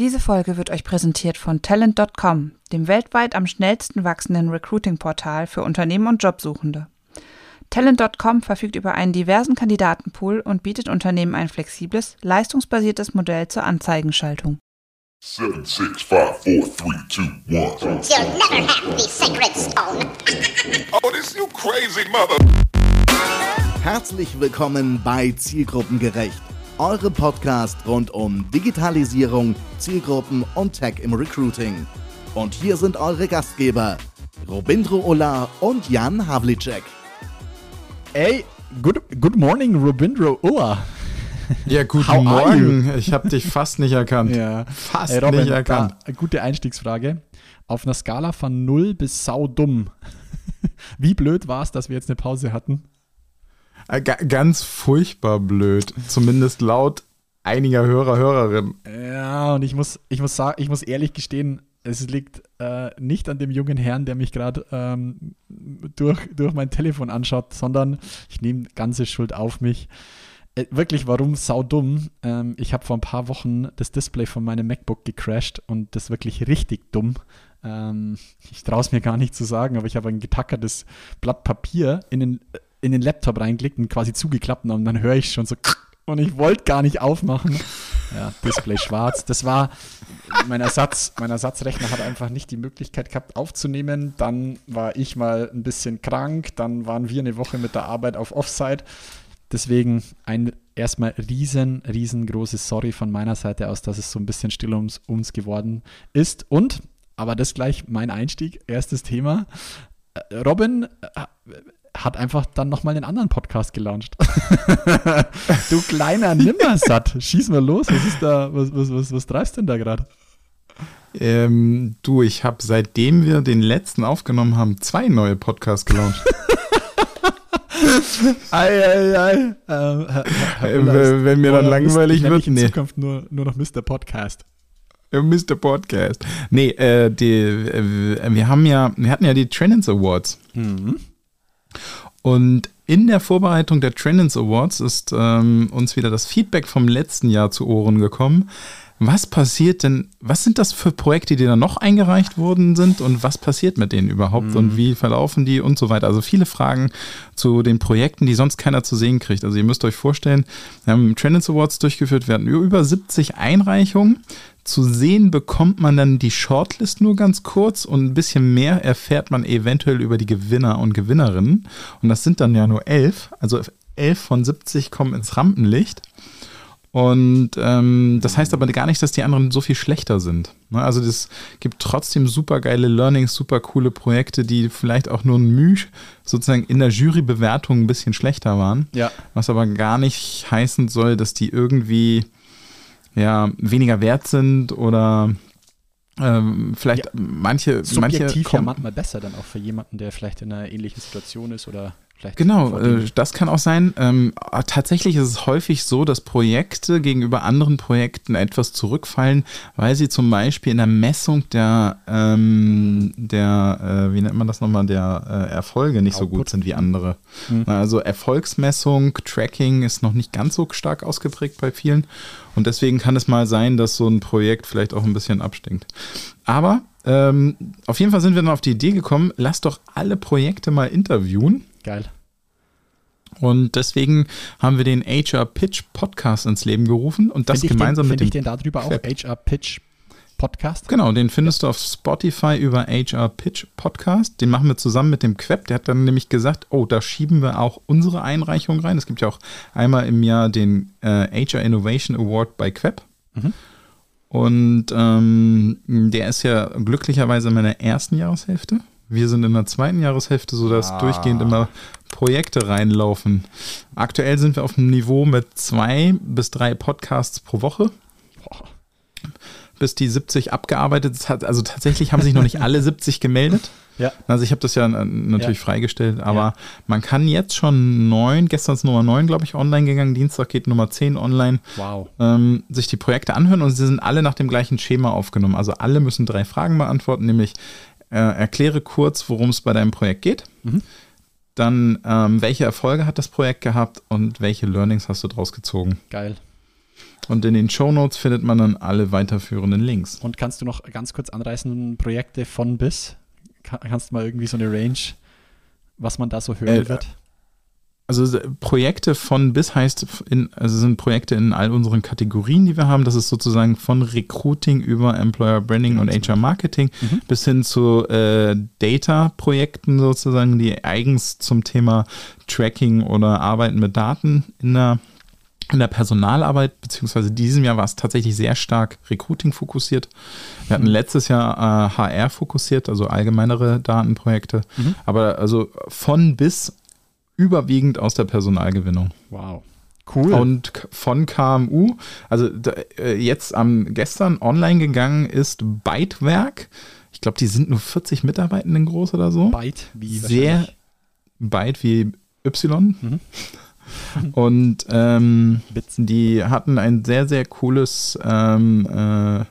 Diese Folge wird euch präsentiert von Talent.com, dem weltweit am schnellsten wachsenden Recruiting-Portal für Unternehmen und Jobsuchende. Talent.com verfügt über einen diversen Kandidatenpool und bietet Unternehmen ein flexibles, leistungsbasiertes Modell zur Anzeigenschaltung. Seven, six, five, four, three, two, one. You'll never have the sacred stone. Oh, this you crazy mother. Herzlich willkommen bei Zielgruppengerecht, eurem Podcast rund um Digitalisierung, Zielgruppen und Tech im Recruiting. Und hier sind eure Gastgeber, Robindro Ola und Jan Havlicek. Ey, good, good morning, Robindro Ulla. Ja, guten How are Morgen. Ich habe dich fast nicht erkannt. Ja. Fast Ey, Robin, nicht erkannt. da, eine gute Einstiegsfrage. Auf einer Skala von 0 bis saudumm. Wie blöd war es, dass wir jetzt eine Pause hatten? Äh, ga- Ganz furchtbar blöd. Zumindest laut einiger Hörer, Hörerinnen. Ja, und ich muss, ich muss sagen, ich muss ehrlich gestehen, es liegt äh, nicht an dem jungen Herrn, der mich gerade ähm, durch, durch mein Telefon anschaut, sondern ich nehme ganze Schuld auf mich. Äh, wirklich, warum saudumm? Ähm, ich habe vor ein paar Wochen das Display von meinem MacBook gecrashed und das wirklich richtig dumm. Ähm, ich traue es mir gar nicht zu sagen, aber ich habe ein getackertes Blatt Papier in den, in den Laptop reingelegt und quasi zugeklappt und dann höre ich schon so und ich wollte gar nicht aufmachen. Ja, Display schwarz. Das war, mein Ersatz, mein Ersatzrechner hat einfach nicht die Möglichkeit gehabt aufzunehmen. Dann war ich mal ein bisschen krank, dann waren wir eine Woche mit der Arbeit auf Offside. Deswegen ein erstmal riesen, riesengroßes Sorry von meiner Seite aus, dass es so ein bisschen still ums uns geworden ist. Und, aber das gleich mein Einstieg, erstes Thema. Äh, Robin äh, hat einfach dann nochmal einen anderen Podcast gelauncht. du kleiner Nimmersatt, schieß mal los. Was ist da, was, was, was, was treibst denn da gerade? Ähm, du, ich habe seitdem wir den letzten aufgenommen haben, zwei neue Podcasts gelauncht. Ei, ei, ei. Ähm, Herr, Herr Äh, Uller ist- wenn mir dann langweilig ist- wird, ich in nee. Zukunft nur, nur noch Mr. Podcast. Äh, Mr. Podcast. Nee, äh, die, äh, wir haben ja, wir hatten ja die Trendance Awards. Und in der Vorbereitung der Trendance Awards ist ähm, uns wieder das Feedback vom letzten Jahr zu Ohren gekommen. Was passiert denn, was sind das für Projekte, die da noch eingereicht worden sind und was passiert mit denen überhaupt und wie verlaufen die und so weiter? Also viele Fragen zu den Projekten, die sonst keiner zu sehen kriegt. Also ihr müsst euch vorstellen, wir haben Trendance Awards durchgeführt, wir hatten über 70 Einreichungen. Zu sehen bekommt man dann die Shortlist nur ganz kurz und ein bisschen mehr erfährt man eventuell über die Gewinner und Gewinnerinnen. Und das sind dann ja nur elf. Also elf von 70 kommen ins Rampenlicht. Und ähm, das heißt aber gar nicht, dass die anderen so viel schlechter sind. Ne? Also es gibt trotzdem super geile Learnings, super coole Projekte, die vielleicht auch nur ein Müh sozusagen in der Jurybewertung ein bisschen schlechter waren. Ja. Was aber gar nicht heißen soll, dass die irgendwie ja, weniger wert sind oder ähm, vielleicht Ja, manche, manche Subjektiv ja kommen, manchmal besser dann auch für jemanden, der vielleicht in einer ähnlichen Situation ist oder vielleicht. Genau, äh, das kann auch sein. Ähm, tatsächlich ist es häufig so, dass Projekte gegenüber anderen Projekten etwas zurückfallen, weil sie zum Beispiel in der Messung der, ähm, der äh, wie nennt man das nochmal, der äh, Erfolge nicht so gut Output. sind wie andere. Mhm. Also Erfolgsmessung, Tracking ist noch nicht ganz so stark ausgeprägt bei vielen. Und deswegen kann es mal sein, dass so ein Projekt vielleicht auch ein bisschen abstinkt. Aber ähm, auf jeden Fall sind wir dann auf die Idee gekommen, lass doch alle Projekte mal interviewen. Geil. Und deswegen haben wir den HR Pitch Podcast ins Leben gerufen und das gemeinsam den, mit dem. ich den darüber auch. HR Pitch Podcast? Genau, den findest du auf Spotify über HR Pitch Podcast. Den machen wir zusammen mit dem Queb. Der hat dann nämlich gesagt, oh, da schieben wir auch unsere Einreichung rein. Es gibt ja auch einmal im Jahr den äh, HR Innovation Award bei Queb. Mhm. Und ähm, der ist ja glücklicherweise in meiner ersten Jahreshälfte. Wir sind in der zweiten Jahreshälfte, sodass Ah. durchgehend immer Projekte reinlaufen. Aktuell sind wir auf einem Niveau mit zwei bis drei Podcasts pro Woche Boah. bis die 70 abgearbeitet hat. Also tatsächlich haben sich noch nicht alle 70 gemeldet. Ja. Also ich habe das ja äh, natürlich Ja. freigestellt, aber Ja. man kann jetzt schon neun, gestern ist Nummer 9, glaube ich, online gegangen, Dienstag geht Nummer 10 online, Wow. ähm, sich die Projekte anhören und sie sind alle nach dem gleichen Schema aufgenommen. Also alle müssen drei Fragen beantworten, nämlich äh, erkläre kurz, worum es bei deinem Projekt geht. Mhm. Dann, ähm, welche Erfolge hat das Projekt gehabt und welche Learnings hast du daraus gezogen? Geil. Und in den Shownotes findet man dann alle weiterführenden Links. Und kannst du noch ganz kurz anreißen, Projekte von bis? Ka- Kannst du mal irgendwie so eine Range, was man da so hören Äh, wird? Also äh, Projekte von bis heißt, in, also sind Projekte in all unseren Kategorien, die wir haben. Das ist sozusagen von Recruiting über Employer Branding und HR Marketing bis hin zu äh, Data-Projekten sozusagen, die eigens zum Thema Tracking oder Arbeiten mit Daten in der in der Personalarbeit, beziehungsweise diesem Jahr war es tatsächlich sehr stark Recruiting fokussiert. Wir hatten letztes Jahr äh, HR fokussiert, also allgemeinere Datenprojekte. Aber also von bis überwiegend aus der Personalgewinnung. Wow. Cool. Und von KMU, also da, äh, jetzt am gestern online gegangen ist Bytewerk. Ich glaube, die sind nur 40 Mitarbeitenden groß oder so. Byte, wie Sehr. Byte wie Y. Mhm. Und ähm, die hatten ein sehr, sehr cooles ähm, äh,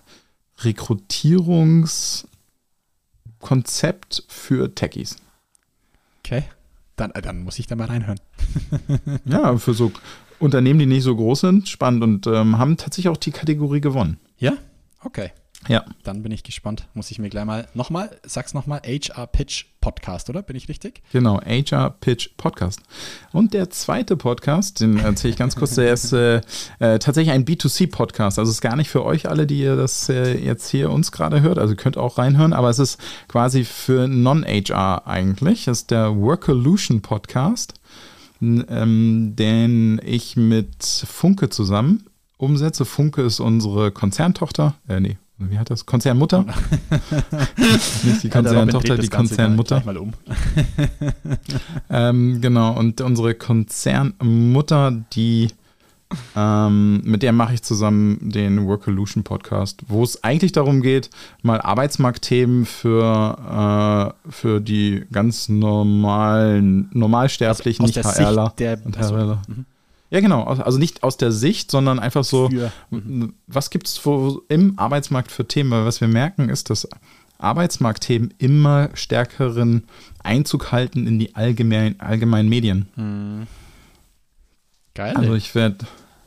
Rekrutierungskonzept für Techies. Okay. Dann, äh, dann muss ich da mal reinhören. Ja, für so Unternehmen, die nicht so groß sind, spannend und ähm, haben tatsächlich auch die Kategorie gewonnen. Ja? Okay. Ja, Dann bin ich gespannt. Muss ich mir gleich mal nochmal, sag's nochmal, HR Pitch Podcast, oder? Bin ich richtig? genau, HR Pitch Podcast. Und der zweite Podcast, den erzähle ich ganz kurz, der ist äh, äh, tatsächlich ein B2C-Podcast. Also ist gar nicht für euch alle, die ihr das äh, jetzt hier uns gerade hört. Also ihr könnt auch reinhören, aber es ist quasi für Non-HR eigentlich. Das ist der Workolution Podcast, ähm, den ich mit Funke zusammen umsetze. Funke ist unsere Konzerntochter. Äh, nee, wie hat das? Konzernmutter? Nicht die Konzerntochter, die Konzernmutter. Mal um. Ähm, genau, und unsere Konzernmutter, die ähm, mit der mache ich zusammen den Workolution Podcast, wo es eigentlich darum geht, mal Arbeitsmarktthemen für, äh, für die ganz normalen, normalsterblichen, Aus nicht HRler der und. HRler. Mhm. Ja, genau, also nicht aus der Sicht, sondern einfach so, w- was gibt es im Arbeitsmarkt für Themen? Weil was wir merken, ist, dass Arbeitsmarktthemen immer stärkeren Einzug halten in die allgemein, allgemeinen Medien. Geil. Also ich werde,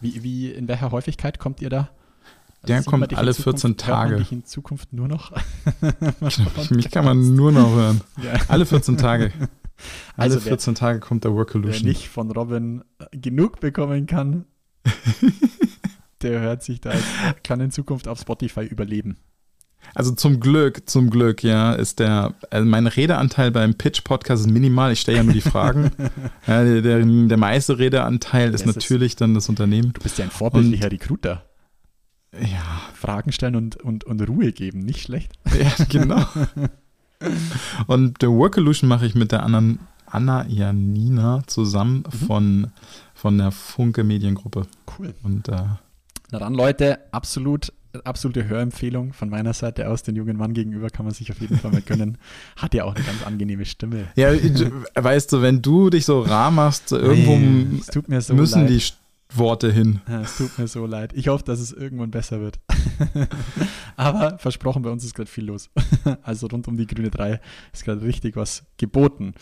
wie, wie, in welcher Häufigkeit kommt ihr da? Der sieht kommt alle Zukunft- 14 hört man Tage. dich in Zukunft nur noch? mich kann man nur noch hören. Ja. Alle 14 Tage. Alle Also wer- 14 Tage kommt der Wer Workolution. nicht von Robin äh, genug bekommen kann, der hört sich da, kann in Zukunft auf Spotify überleben. Also zum Glück, zum Glück, ja, ist der, also mein Redeanteil beim Pitch-Podcast ist minimal. Ich stelle ja nur die Fragen. ja, der, der, der meiste Redeanteil ist Das ist- natürlich dann das Unternehmen. Du bist ja ein vorbildlicher Recruiter. Ja, Fragen stellen und, und, und Ruhe geben, nicht schlecht. ja, genau. Und der Workolution mache ich mit der anderen Anna Janina zusammen Mhm. von, von der Funke Mediengruppe. Cool. Und äh, Na dann, Leute, absolut, absolute Hörempfehlung von meiner Seite aus. Den jungen Mann gegenüber kann man sich auf jeden Fall mal gönnen. Hat ja auch eine ganz angenehme Stimme. ja, weißt du, wenn du dich so rar machst, irgendwo Nee, so müssen leid. die Worte hin. Es tut mir so leid. Ich hoffe, dass es irgendwann besser wird. Aber versprochen, bei uns ist gerade viel los. Also rund um die grüne 3 ist gerade richtig was geboten.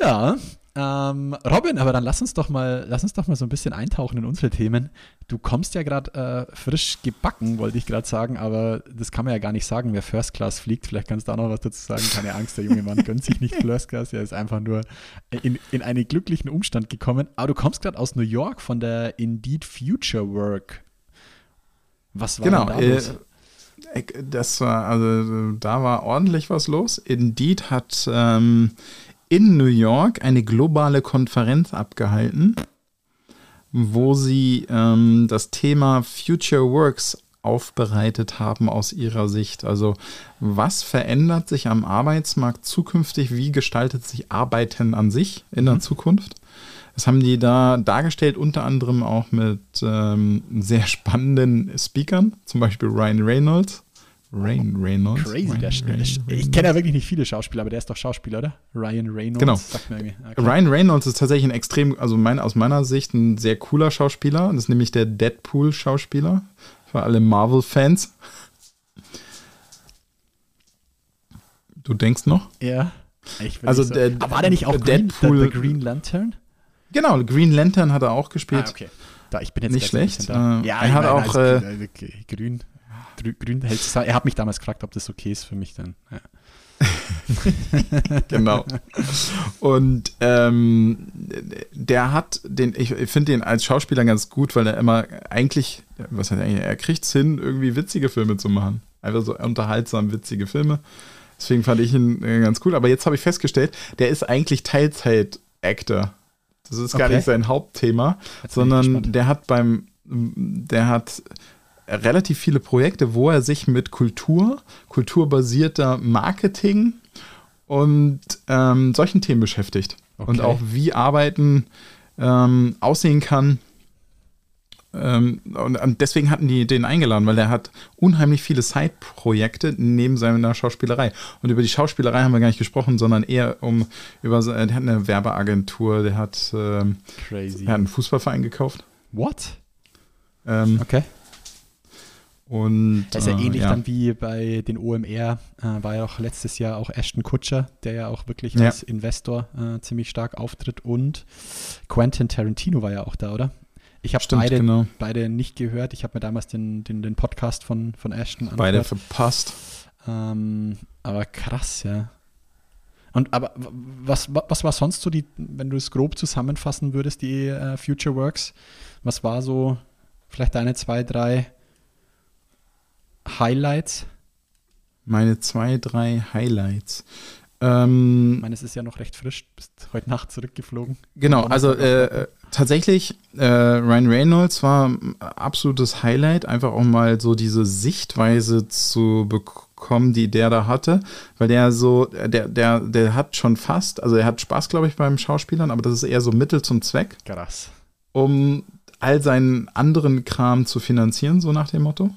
Ja, ähm, Robin, aber dann lass uns doch mal, lass uns doch mal so ein bisschen eintauchen in unsere Themen. Du kommst ja gerade äh, frisch gebacken, wollte ich gerade sagen, aber das kann man ja gar nicht sagen, wer First Class fliegt. Vielleicht kannst du auch noch was dazu sagen. Keine Angst, der junge Mann gönnt sich nicht First Class. Er ist einfach nur in, in einen glücklichen Umstand gekommen. Aber du kommst gerade aus New York von der Indeed Future Work. Was war Genau. da Äh, los? äh, das war, also da war ordentlich was los. Indeed hat ähm, in New York eine globale Konferenz abgehalten, wo sie ähm, das Thema Future Works aufbereitet haben aus ihrer Sicht. Also was verändert sich am Arbeitsmarkt zukünftig? Wie gestaltet sich Arbeiten an sich in der Zukunft? Das haben die da dargestellt, unter anderem auch mit ähm, sehr spannenden Speakern, zum Beispiel Ryan Reynolds. Ryan Reynolds. Crazy, Ryan der, der, Reynolds. ich kenne ja wirklich nicht viele Schauspieler, aber der ist doch Schauspieler, oder? Ryan Reynolds. Genau. Sagt mir irgendwie. Okay. Ryan Reynolds ist tatsächlich ein extrem, also mein, aus meiner Sicht ein sehr cooler Schauspieler. Das ist nämlich der Deadpool-Schauspieler. Für alle Marvel-Fans. Du denkst noch? Ja. Ich Also so. der- aber war der nicht auch der Green, Deadpool- der, der Green Lantern? Genau, Green Lantern hat er auch gespielt. Ah, okay. Da, ich bin jetzt Nicht schlecht. Äh, ja, er ich hat auch, als äh, Grün, äh, grün, hält sich- Er hat mich damals gefragt, ob das okay ist für mich dann. Ja. genau. Und ähm, der hat den, ich, ich finde den als Schauspieler ganz gut, weil er immer eigentlich, was heißt eigentlich, er kriegt es hin, irgendwie witzige Filme zu machen. Einfach so unterhaltsam witzige Filme. Deswegen fand ich ihn äh, ganz cool. Aber jetzt habe ich festgestellt, der ist eigentlich Teilzeit-Actor. Das ist gar Okay. nicht sein Hauptthema, sondern der hat beim, der hat relativ viele Projekte, wo er sich mit Kultur, kulturbasierter Marketing und ähm, solchen Themen beschäftigt. Und Okay. auch wie Arbeiten ähm, aussehen kann. Ähm, und, und deswegen hatten die den eingeladen, weil er hat unheimlich viele Side-Projekte neben seiner Schauspielerei. Und über die Schauspielerei haben wir gar nicht gesprochen, sondern eher um über se- der hat eine Werbeagentur, der hat, ähm, Crazy. er hat einen Fußballverein gekauft. What? Ähm, Okay. Und Das ist ja äh, ähnlich dann wie bei den OMR, äh, war ja auch letztes Jahr auch Ashton Kutscher, der ja auch wirklich Ja. als Investor äh, ziemlich stark auftritt und Quentin Tarantino war ja auch da, oder? Ich habe beide, genau. beide nicht gehört. Ich habe mir damals den, den, den Podcast von, von Ashton Beide angehört. verpasst. Ähm, aber krass, ja. Und aber was, wa- was war sonst so die, wenn du es grob zusammenfassen würdest, die äh, Future Works? Was war so vielleicht deine zwei, drei Highlights? Meine zwei, drei Highlights. Ähm, Ich meine, es ist ja noch recht frisch, bist heute Nacht zurückgeflogen. Genau, also äh, tatsächlich, äh, Ryan Reynolds war ein absolutes Highlight, einfach auch mal so diese Sichtweise zu bekommen, die der da hatte, weil der so, der, der, der hat schon fast, also er hat Spaß, glaube ich, beim Schauspielern, aber das ist eher so Mittel zum Zweck, Krass. um all seinen anderen Kram zu finanzieren, so nach dem Motto.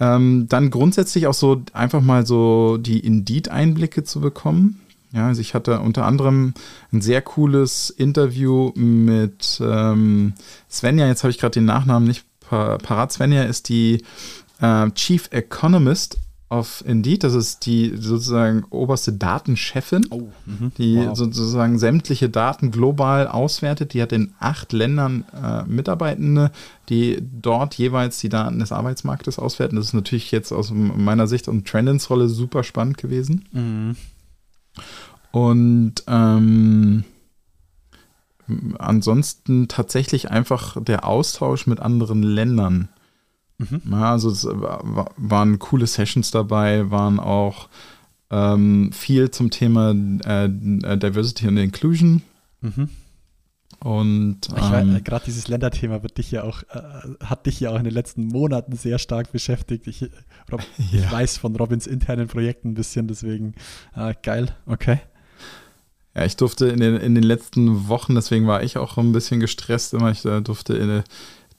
Ähm, dann grundsätzlich auch so einfach mal so die Indeed-Einblicke zu bekommen. Ja, also ich hatte unter anderem ein sehr cooles Interview mit ähm, Svenja, jetzt habe ich gerade den Nachnamen nicht pa parat. Svenja ist die äh, Chief Economist of Indeed, das ist die sozusagen oberste Datenchefin Oh, mhm. die Wow. sozusagen sämtliche Daten global auswertet. Die hat in acht Ländern äh, Mitarbeitende, die dort jeweils die Daten des Arbeitsmarktes auswerten. Das ist natürlich jetzt aus meiner Sicht und Trendens Rolle super spannend gewesen. Mhm. Und ähm, ansonsten tatsächlich einfach der Austausch mit anderen Ländern. Mhm. Ja, also es war, waren coole Sessions dabei, waren auch ähm, viel zum Thema äh, Diversity und Inclusion. Mhm. Und Ich ähm, äh, gerade dieses Länderthema wird dich ja auch, äh, hat dich ja auch in den letzten Monaten sehr stark beschäftigt. Ich, Rob, ich Ja. weiß von Robins internen Projekten ein bisschen, deswegen äh, geil, okay. ja, ich durfte in den, in den letzten Wochen, deswegen war ich auch ein bisschen gestresst immer, ich äh, durfte in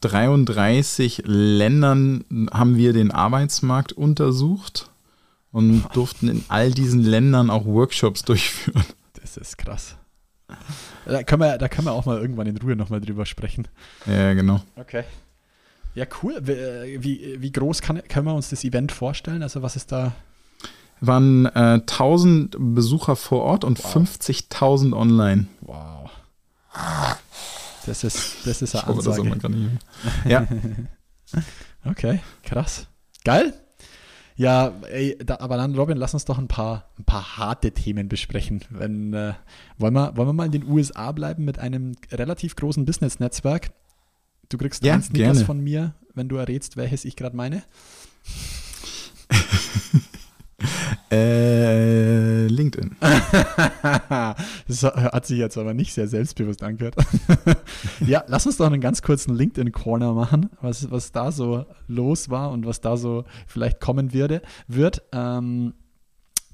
33 Ländern haben wir den Arbeitsmarkt untersucht und durften in all diesen Ländern auch Workshops durchführen. Das ist krass. Da können wir, da können wir auch mal irgendwann in Ruhe nochmal drüber sprechen. Ja, genau. Okay. Ja, cool. Wie, äh, wie, wie groß kann, können wir uns das Event vorstellen? Also was ist da? waren äh, 1000 Besucher vor Ort und 50.000 online. Wow. Das ist, das ist eine Ich hoffe, das Ansage. nicht. Ja, Okay, krass. Geil. Ja, ey, da, aber dann, Robin, lass uns doch ein paar, ein paar harte Themen besprechen. Wenn, äh, wollen, wir, wollen wir mal in den USA bleiben mit einem relativ großen Business-Netzwerk? Du kriegst Ja, gerne. von mir, wenn du errätst, welches ich gerade meine. äh, LinkedIn. das hat sich jetzt aber nicht sehr selbstbewusst angehört. ja, lass uns doch einen ganz kurzen LinkedIn-Corner machen, was, was da so los war und was da so vielleicht kommen würde, wird. Ähm,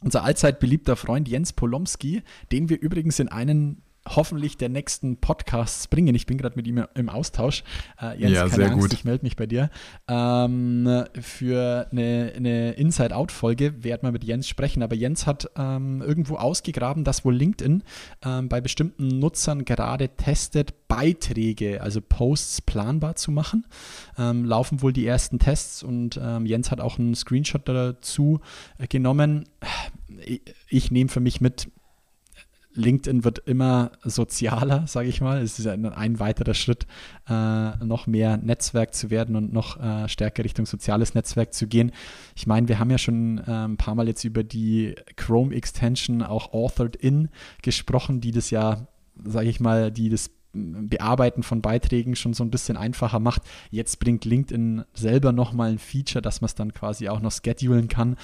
unser allzeit beliebter Freund Jens Polomski, den wir übrigens in einen hoffentlich der nächsten Podcasts bringen. Ich bin gerade mit ihm im Austausch. Äh, Jens, Ja, keine sehr Angst, gut. ich melde mich bei dir. Ähm, für eine, eine Inside-Out-Folge werden wir mit Jens sprechen. Aber Jens hat ähm, irgendwo ausgegraben, dass wohl LinkedIn ähm, bei bestimmten Nutzern gerade testet, Beiträge, also Posts planbar zu machen. Ähm, laufen wohl die ersten Tests und ähm, Jens hat auch einen Screenshot dazu äh, genommen. Ich, ich nehme für mich mit, LinkedIn wird immer sozialer, sage ich mal. Es ist ein, ein weiterer Schritt, äh, noch mehr Netzwerk zu werden und noch äh, stärker Richtung soziales Netzwerk zu gehen. Ich meine, wir haben ja schon äh, ein paar Mal jetzt über die Chrome Extension, auch Authored In, gesprochen, die das ja, sage ich mal, die das Bearbeiten von Beiträgen schon so ein bisschen einfacher macht. Jetzt bringt LinkedIn selber nochmal ein Feature, dass man es dann quasi auch noch schedulen kann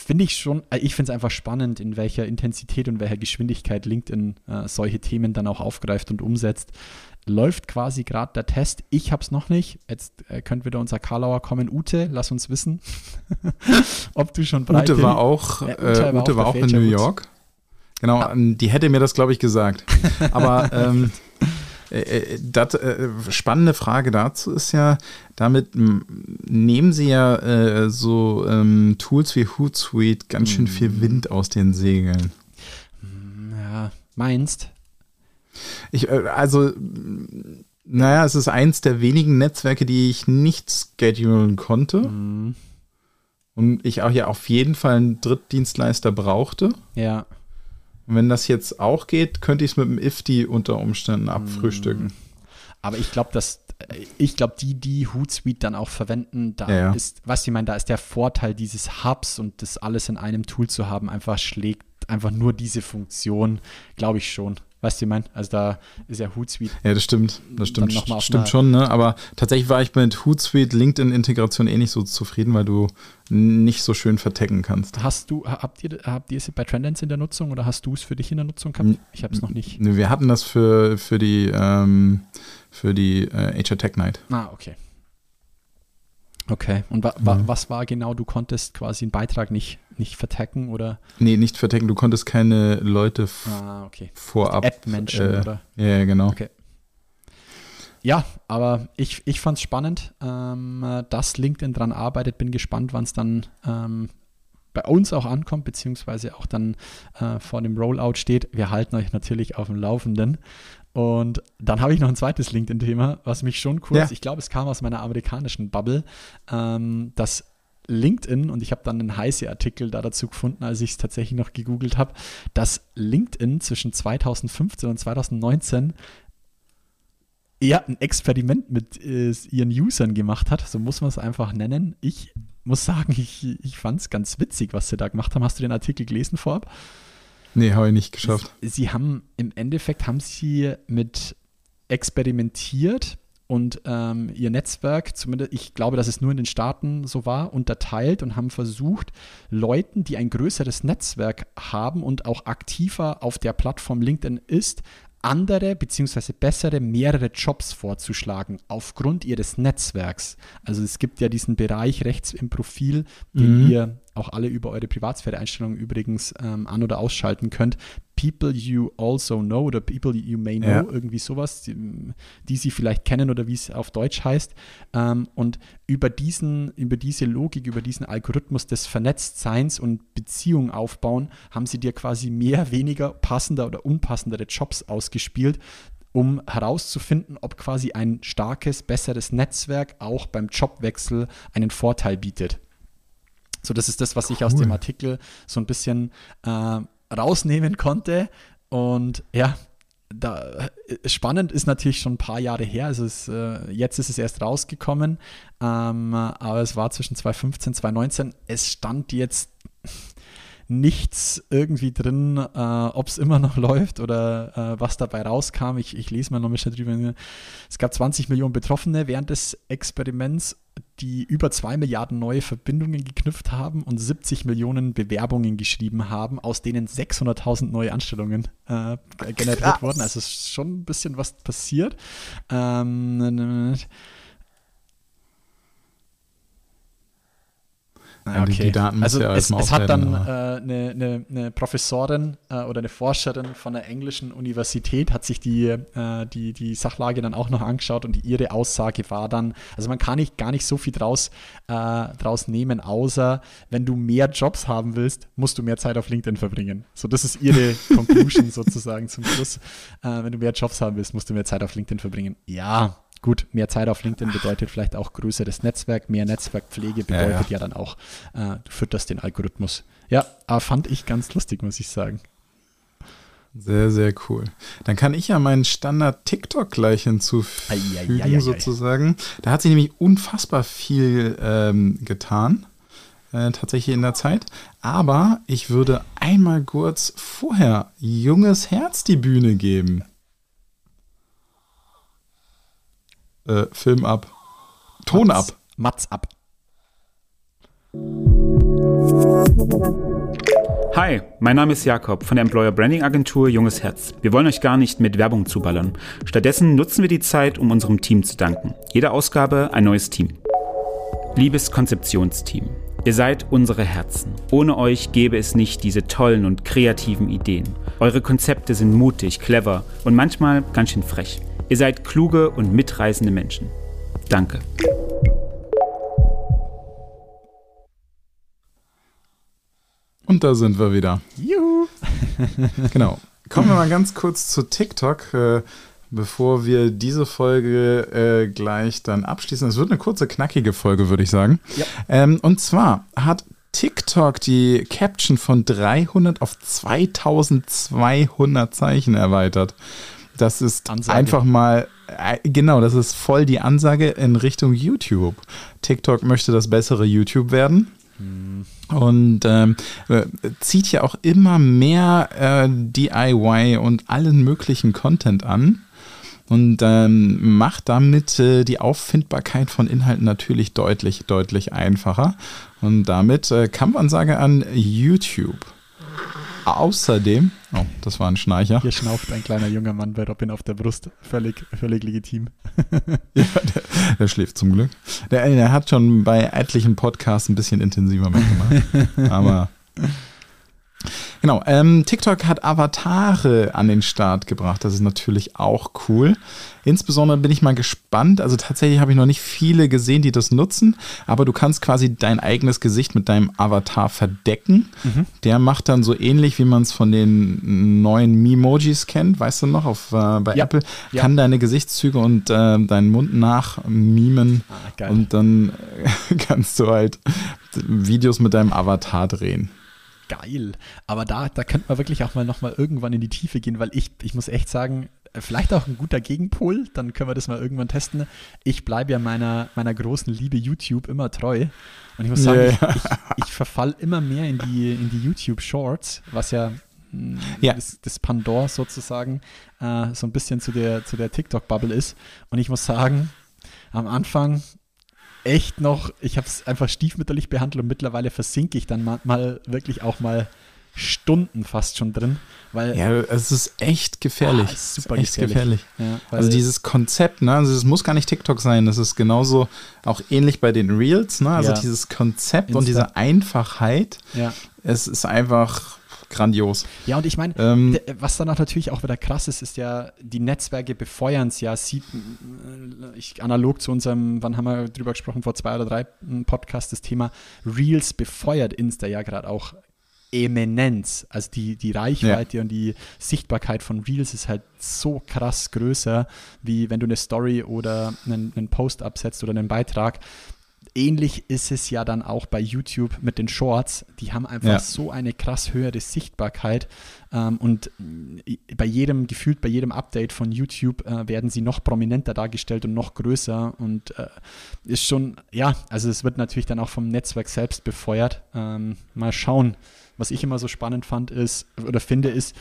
finde ich schon, äh, ich finde es einfach spannend, in welcher Intensität und welcher Geschwindigkeit LinkedIn äh, solche Themen dann auch aufgreift und umsetzt. Läuft quasi gerade der Test. Ich habe es noch nicht. Jetzt äh, könnte wieder unser Karlauer kommen. Ute, lass uns wissen, ob du schon bereit Ute war auch, äh, Ute, war Ute war auch in New York. Genau, ja. Ähm, die hätte mir das, glaube ich, gesagt. Aber ähm, äh, äh, das, äh, spannende Frage dazu ist ja, damit nehmen sie ja äh, so ähm, Tools wie Hootsuite ganz schön viel mhm. Wind aus den Segeln. Ja, meinst? Ich, äh, also, naja, es ist eins der wenigen Netzwerke, die ich nicht schedulen konnte. Mhm. Und ich auch ja auf jeden Fall einen Drittdienstleister brauchte. Ja. Und wenn das jetzt auch geht, könnte ich es mit dem IFTI unter Umständen abfrühstücken. Mm. Aber ich glaube, dass ich glaube, die, die Hootsuite dann auch verwenden, da ja. ist, was ich meine, da ist der Vorteil dieses Hubs und das alles in einem Tool zu haben, einfach schlägt einfach nur diese Funktion, glaube ich schon. Weißt du, ich meine? Also da ist ja Hootsuite. Ja, das stimmt. Das stimmt, stimmt schon, ne? Aber tatsächlich war ich mit Hootsuite LinkedIn-Integration eh nicht so zufrieden, weil du nicht so schön vertecken kannst. Hast du, habt ihr, habt ihr es bei Trendance in der Nutzung oder hast du es für dich in der Nutzung gehabt? Ich habe es noch nicht. Wir hatten das für, für die, ähm, für die äh, HR Tech Night. Ah, okay. Okay, und wa wa was war genau, du konntest quasi einen Beitrag nicht, nicht vertecken oder? Nee, nicht vertecken, du konntest keine Leute ah, okay. vorab. Ad-Menschen, äh, oder? Ja, genau. Okay. Ja, aber ich, ich fand es spannend, ähm, dass LinkedIn dran arbeitet. Bin gespannt, wann es dann ähm, bei uns auch ankommt, beziehungsweise auch dann äh, vor dem Rollout steht. Wir halten euch natürlich auf dem Laufenden. Und dann habe ich noch ein zweites LinkedIn-Thema, was mich schon kurz, ja. ich glaube, es kam aus meiner amerikanischen Bubble, ähm, dass LinkedIn, und ich habe dann einen heiße Artikel da dazu gefunden, als ich es tatsächlich noch gegoogelt habe, dass LinkedIn zwischen 2015 und 2019 eher ein Experiment mit äh, ihren Usern gemacht hat, so muss man es einfach nennen. Ich muss sagen, ich, ich fand es ganz witzig, was sie da gemacht haben. Hast du den Artikel gelesen vorab? Nee, habe ich nicht geschafft. Sie, sie, haben im Endeffekt haben sie mit experimentiert und ähm, ihr Netzwerk, zumindest ich glaube, dass es nur in den Staaten so war, unterteilt und haben versucht, Leuten, die ein größeres Netzwerk haben und auch aktiver auf der Plattform LinkedIn ist, andere bzw. bessere mehrere Jobs vorzuschlagen aufgrund ihres Netzwerks. Also es gibt ja diesen Bereich rechts im Profil, den mhm. ihr auch alle über eure Privatsphäre-Einstellungen übrigens ähm, an- oder ausschalten könnt. People you also know oder People you may know, ja. irgendwie sowas, die, die, sie vielleicht kennen oder wie es auf Deutsch heißt. Ähm, und über, diesen, über diese Logik, über diesen Algorithmus des Vernetztseins und Beziehungen aufbauen, haben sie dir quasi mehr, weniger passender oder unpassendere Jobs ausgespielt, um herauszufinden, ob quasi ein starkes, besseres Netzwerk auch beim Jobwechsel einen Vorteil bietet. So, das ist das, was cool. ich aus dem Artikel so ein bisschen äh, rausnehmen konnte. Und ja, da, äh, spannend ist natürlich schon ein paar Jahre her. Also es, äh, jetzt ist es erst rausgekommen, ähm, aber es war zwischen 2015 und 2019. Es stand jetzt nichts irgendwie drin, äh, ob es immer noch läuft oder äh, was dabei rauskam. Ich, ich lese mal noch ein bisschen drüber. Es gab 20 Millionen Betroffene während des Experiments, die über 2 Milliarden neue Verbindungen geknüpft haben und 70 Millionen Bewerbungen geschrieben haben, aus denen 600.000 neue Anstellungen äh, generiert Krass. wurden. Also es ist schon ein bisschen was passiert. Ähm, Ja, okay. Die Daten also ja es, es hat dann eine äh, ne, ne, ne Professorin äh, oder eine Forscherin von der englischen Universität hat sich die, äh, die, die Sachlage dann auch noch angeschaut und ihre Aussage war dann, also man kann nicht, gar nicht so viel draus, äh, draus nehmen, außer wenn du mehr Jobs haben willst, musst du mehr Zeit auf LinkedIn verbringen. So, das ist ihre Conclusion sozusagen zum Schluss. Äh, wenn du mehr Jobs haben willst, musst du mehr Zeit auf LinkedIn verbringen. Ja, Gut, mehr Zeit auf LinkedIn bedeutet vielleicht auch größeres Netzwerk, mehr Netzwerkpflege bedeutet ja, ja. ja dann auch, äh, du fütterst den Algorithmus. Ja, aber fand ich ganz lustig, muss ich sagen. Sehr, sehr cool. Dann kann ich ja meinen Standard TikTok gleich hinzufügen, Eieieiei. sozusagen. Da hat sich nämlich unfassbar viel ähm, getan, äh, tatsächlich in der Zeit. Aber ich würde einmal kurz vorher Junges Herz die Bühne geben. Äh, Film ab. Ton ab. Mats ab. Hi, mein Name ist Jakob von der Employer Branding Agentur Junges Herz. Wir wollen euch gar nicht mit Werbung zuballern. Stattdessen nutzen wir die Zeit, um unserem Team zu danken. Jede Ausgabe ein neues Team. Liebes Konzeptionsteam, ihr seid unsere Herzen. Ohne euch gäbe es nicht diese tollen und kreativen Ideen. Eure Konzepte sind mutig, clever und manchmal ganz schön frech. Ihr seid kluge und mitreißende Menschen. Danke. Und da sind wir wieder. Juhu. Genau. Kommen wir mal ganz kurz zu TikTok, äh, bevor wir diese Folge äh, gleich dann abschließen. Es wird eine kurze, knackige Folge, würde ich sagen. Ja. Ähm, und zwar hat TikTok die Caption von 300 auf 2200 Zeichen erweitert. Das ist Ansage. einfach mal, äh, genau, das ist voll die Ansage in Richtung YouTube. TikTok möchte das bessere YouTube werden. Und ähm, äh, zieht ja auch immer mehr äh, DIY und allen möglichen Content an und ähm, macht damit äh, die Auffindbarkeit von Inhalten natürlich deutlich, deutlich einfacher. Und damit äh, Kampfansage an YouTube. Außerdem, oh, das war ein Schnarcher. Hier schnauft ein kleiner junger Mann bei Robin auf der Brust. Völlig, völlig legitim. Ja, der, der schläft zum Glück. Der, der hat schon bei etlichen Podcasts ein bisschen intensiver mitgemacht. Aber genau, ähm, TikTok hat Avatare an den Start gebracht. Das ist natürlich auch cool. Insbesondere bin ich mal gespannt. Also tatsächlich habe ich noch nicht viele gesehen, die das nutzen. Aber du kannst quasi dein eigenes Gesicht mit deinem Avatar verdecken. Der macht dann so ähnlich, wie man es von den neuen Memojis kennt. Weißt du noch, auf, äh, bei Ja. Apple Ja. kann deine Gesichtszüge und äh, deinen Mund nachmimen. Ah, und dann kannst du halt Videos mit deinem Avatar drehen. Geil. Aber da, da könnte man wirklich auch mal nochmal irgendwann in die Tiefe gehen, weil ich, ich muss echt sagen, vielleicht auch ein guter Gegenpol, dann können wir das mal irgendwann testen. Ich bleibe ja meiner, meiner großen Liebe YouTube immer treu. Und ich muss sagen, Ja, ich, ich, ich verfall immer mehr in die, in die YouTube Shorts, was ja, mh, Ja. Das, das Pandor sozusagen äh, so ein bisschen zu der, zu der TikTok-Bubble ist. Und ich muss sagen, am Anfang echt noch, ich habe es einfach stiefmütterlich behandelt und mittlerweile versinke ich dann manchmal wirklich auch mal Stunden fast schon drin, weil Ja, es ist echt gefährlich. Ah, ist super echt gefährlich. gefährlich. Ja, also dieses Konzept, ne, also es muss gar nicht TikTok sein, das ist genauso auch ähnlich bei den Reels, ne? Also Ja. dieses Konzept und Insta. diese Einfachheit, ja. es ist einfach grandios. Ja, und ich meine, Ähm, was dann auch natürlich auch wieder krass ist, ist ja, die Netzwerke befeuern es ja. Sieht, äh, ich, analog zu unserem, wann haben wir drüber gesprochen, vor zwei oder drei m, Podcast, das Thema Reels befeuert Insta ja gerade auch eminenz. Also die, die Reichweite und die Sichtbarkeit von Reels ist halt so krass größer, wie wenn du eine Story oder einen, einen Post absetzt oder einen Beitrag. Ähnlich ist es ja dann auch bei YouTube mit den Shorts. Die haben einfach Ja. so eine krass höhere Sichtbarkeit. Ähm, und äh, bei jedem, gefühlt bei jedem Update von YouTube äh, werden sie noch prominenter dargestellt und noch größer. Und äh, ist schon, ja, also es wird natürlich dann auch vom Netzwerk selbst befeuert. Ähm, mal schauen. Was ich immer so spannend fand, ist, oder finde, ist,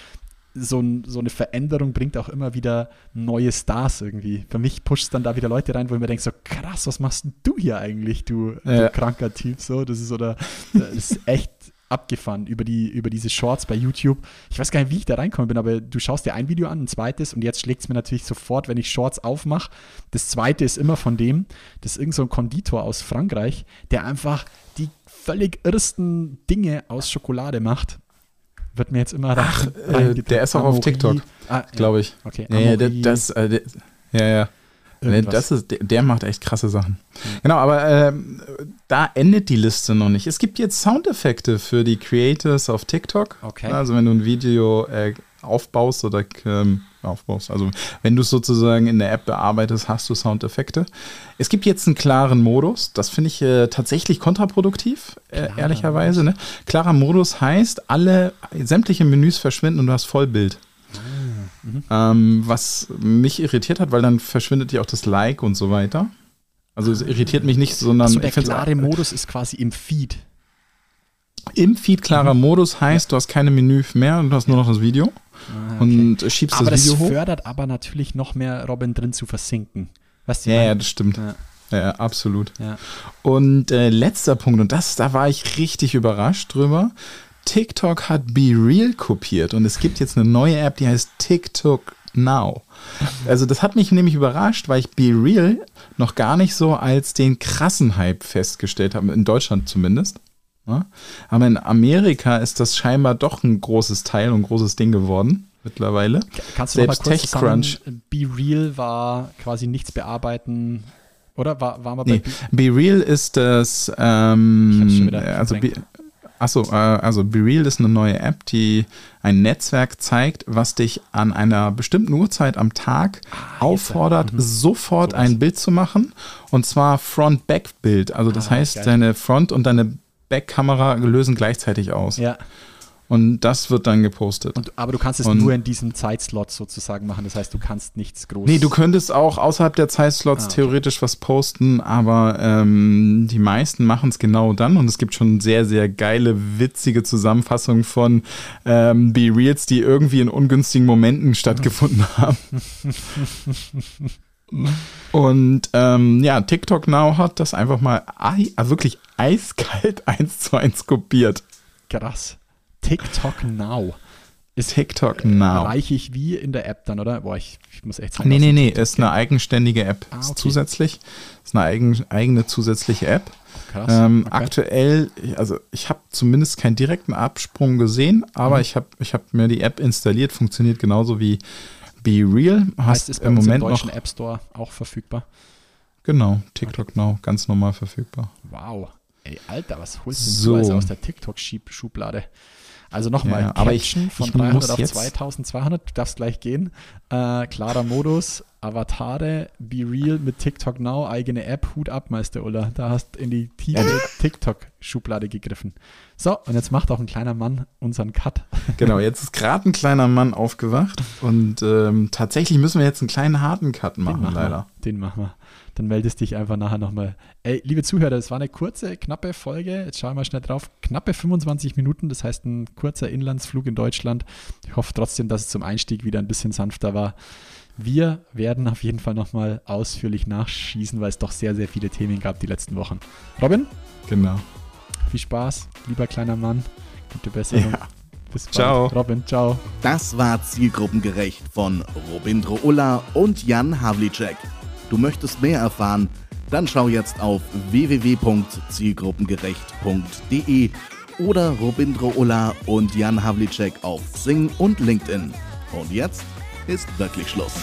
so, ein, so eine Veränderung bringt auch immer wieder neue Stars irgendwie. Für mich pusht es dann da wieder Leute rein, wo ich mir denke, so krass, was machst denn du hier eigentlich, du, Ja. du kranker Typ, so, das ist oder, das ist echt abgefahren über, die, über diese Shorts bei YouTube. Ich weiß gar nicht, wie ich da reinkommen bin, aber du schaust dir ein Video an, ein zweites und jetzt schlägt es mir natürlich sofort, wenn ich Shorts aufmache. Das zweite ist immer von dem, das ist irgend so ein Konditor aus Frankreich, der einfach die völlig irrsten Dinge aus Schokolade macht. Wird mir jetzt immer Ach, äh, der ist auch auf TikTok, ah, Glaube ich. Okay, Ja, ja, der, Amaury, das, äh, der, ja, ja. Nee, irgendwas. das ist, der, der macht echt krasse Sachen. Genau, aber ähm, da endet die Liste noch nicht. Es gibt jetzt Soundeffekte für die Creators auf TikTok. Okay. Also wenn du ein Video äh, aufbaust oder ähm, aufbaust, also wenn du es sozusagen in der App bearbeitest, hast du Soundeffekte. Es gibt jetzt einen klaren Modus. Das finde ich äh, tatsächlich kontraproduktiv, äh, ehrlicherweise. Ne? Klarer Modus heißt, alle sämtliche Menüs verschwinden und du hast Vollbild. ähm, was mich irritiert hat, weil dann verschwindet ja auch das Like und so weiter. Also es irritiert mich nicht, sondern Also der klare Modus ist quasi im Feed. im Feed klarer Modus heißt, du hast keine Menü mehr und du hast nur noch das Video und äh, schiebst Aber das das Video hoch. fördert aber natürlich noch mehr Robin drin zu versinken. Weißt du, Ja, ja, das stimmt. Ja. Ja, ja absolut. Ja. Und äh, letzter Punkt, und das, da war ich richtig überrascht drüber. TikTok hat Be Real kopiert und es gibt jetzt eine neue App, die heißt TikTok Now. Also das hat mich nämlich überrascht, weil ich Be Real noch gar nicht so als den krassen Hype festgestellt habe, in Deutschland zumindest. Ja? Aber in Amerika ist das scheinbar doch ein großes Teil und großes Ding geworden mittlerweile. Kannst du noch mal Selbst kurz TechCrunch. Be Real war quasi nichts bearbeiten, oder? War, waren wir bei Nee, Be Be Real ist das, Ich hab's schon ähm, wieder also Be, achso, äh, also Be Real ist eine neue App, die ein Netzwerk zeigt, was dich an einer bestimmten Uhrzeit am Tag auffordert, sofort Ah, Sowas. ein Bild zu machen. Und zwar Front-Back-Bild. Also das Ah, heißt, geil. deine Front- und deine Back-Kamera lösen gleichzeitig aus. Ja, Und das wird dann gepostet. und, aber du kannst es Und- nur in diesem Zeitslot sozusagen machen. Das heißt, du kannst nichts groß. Nee, du könntest auch außerhalb der Zeitslots Ah, okay. theoretisch was posten, aber ähm, die meisten machen es genau dann und es gibt schon sehr, sehr geile, witzige Zusammenfassungen von ähm, Be Reals, die irgendwie in ungünstigen Momenten stattgefunden haben. und ähm, ja, TikTok Now hat das einfach mal äh, wirklich eiskalt eins zu eins kopiert. Krass. TikTok Now. Ist TikTok Now. Erreiche ich wie in der App dann, oder? Boah, ich, ich muss echt sagen. Nee, nee, nee, ist eine eigenständige App. Ah, Ist okay. zusätzlich. Ist eine eigen, eigene zusätzliche App. Krass. Ähm, okay. Aktuell, also ich habe zumindest keinen direkten Absprung gesehen, aber Mhm. ich habe ich hab mir die App installiert, funktioniert genauso wie Be Real. heißt Hast bei im Moment im deutschen noch, App Store auch verfügbar. genau, TikTok Now, ganz normal verfügbar. Wow. Ey, Alter, was holst So. du also aus der TikTok-Schublade? Also nochmal, Ja, aber ich- Caption von ich 300 muss auf jetzt- 2200, du darfst gleich gehen. Äh, klarer Modus, Avatare, Be Real mit TikTok Now, eigene App, Hut ab, Meister Ulla. Da hast in die tiefe TikTok-Schublade gegriffen. So, und jetzt macht auch ein kleiner Mann unseren Cut. Genau, jetzt ist gerade ein kleiner Mann aufgewacht und ähm, tatsächlich müssen wir jetzt einen kleinen harten Cut machen, Den leider. Wir. Den machen wir. Dann meldest dich einfach nachher nochmal. Ey, liebe Zuhörer, das war eine kurze, knappe Folge. Jetzt schauen wir mal schnell drauf. Knappe 25 Minuten, das heißt ein kurzer Inlandsflug in Deutschland. Ich hoffe trotzdem, dass es zum Einstieg wieder ein bisschen sanfter war. Wir werden auf jeden Fall nochmal ausführlich nachschießen, weil es doch sehr, sehr viele Themen gab die letzten Wochen. Robin, Genau. viel Spaß, lieber kleiner Mann. Gute Besserung. Ja. Bis bald. Ciao. Robin, ciao. Das war Zielgruppengerecht von Robindro Ulla und Jan Havlicek. Du möchtest mehr erfahren? Dann schau jetzt auf www.zielgruppengerecht.de oder Robindro Ulla und Jan Havlicek auf Xing und LinkedIn. Und jetzt ist wirklich Schluss.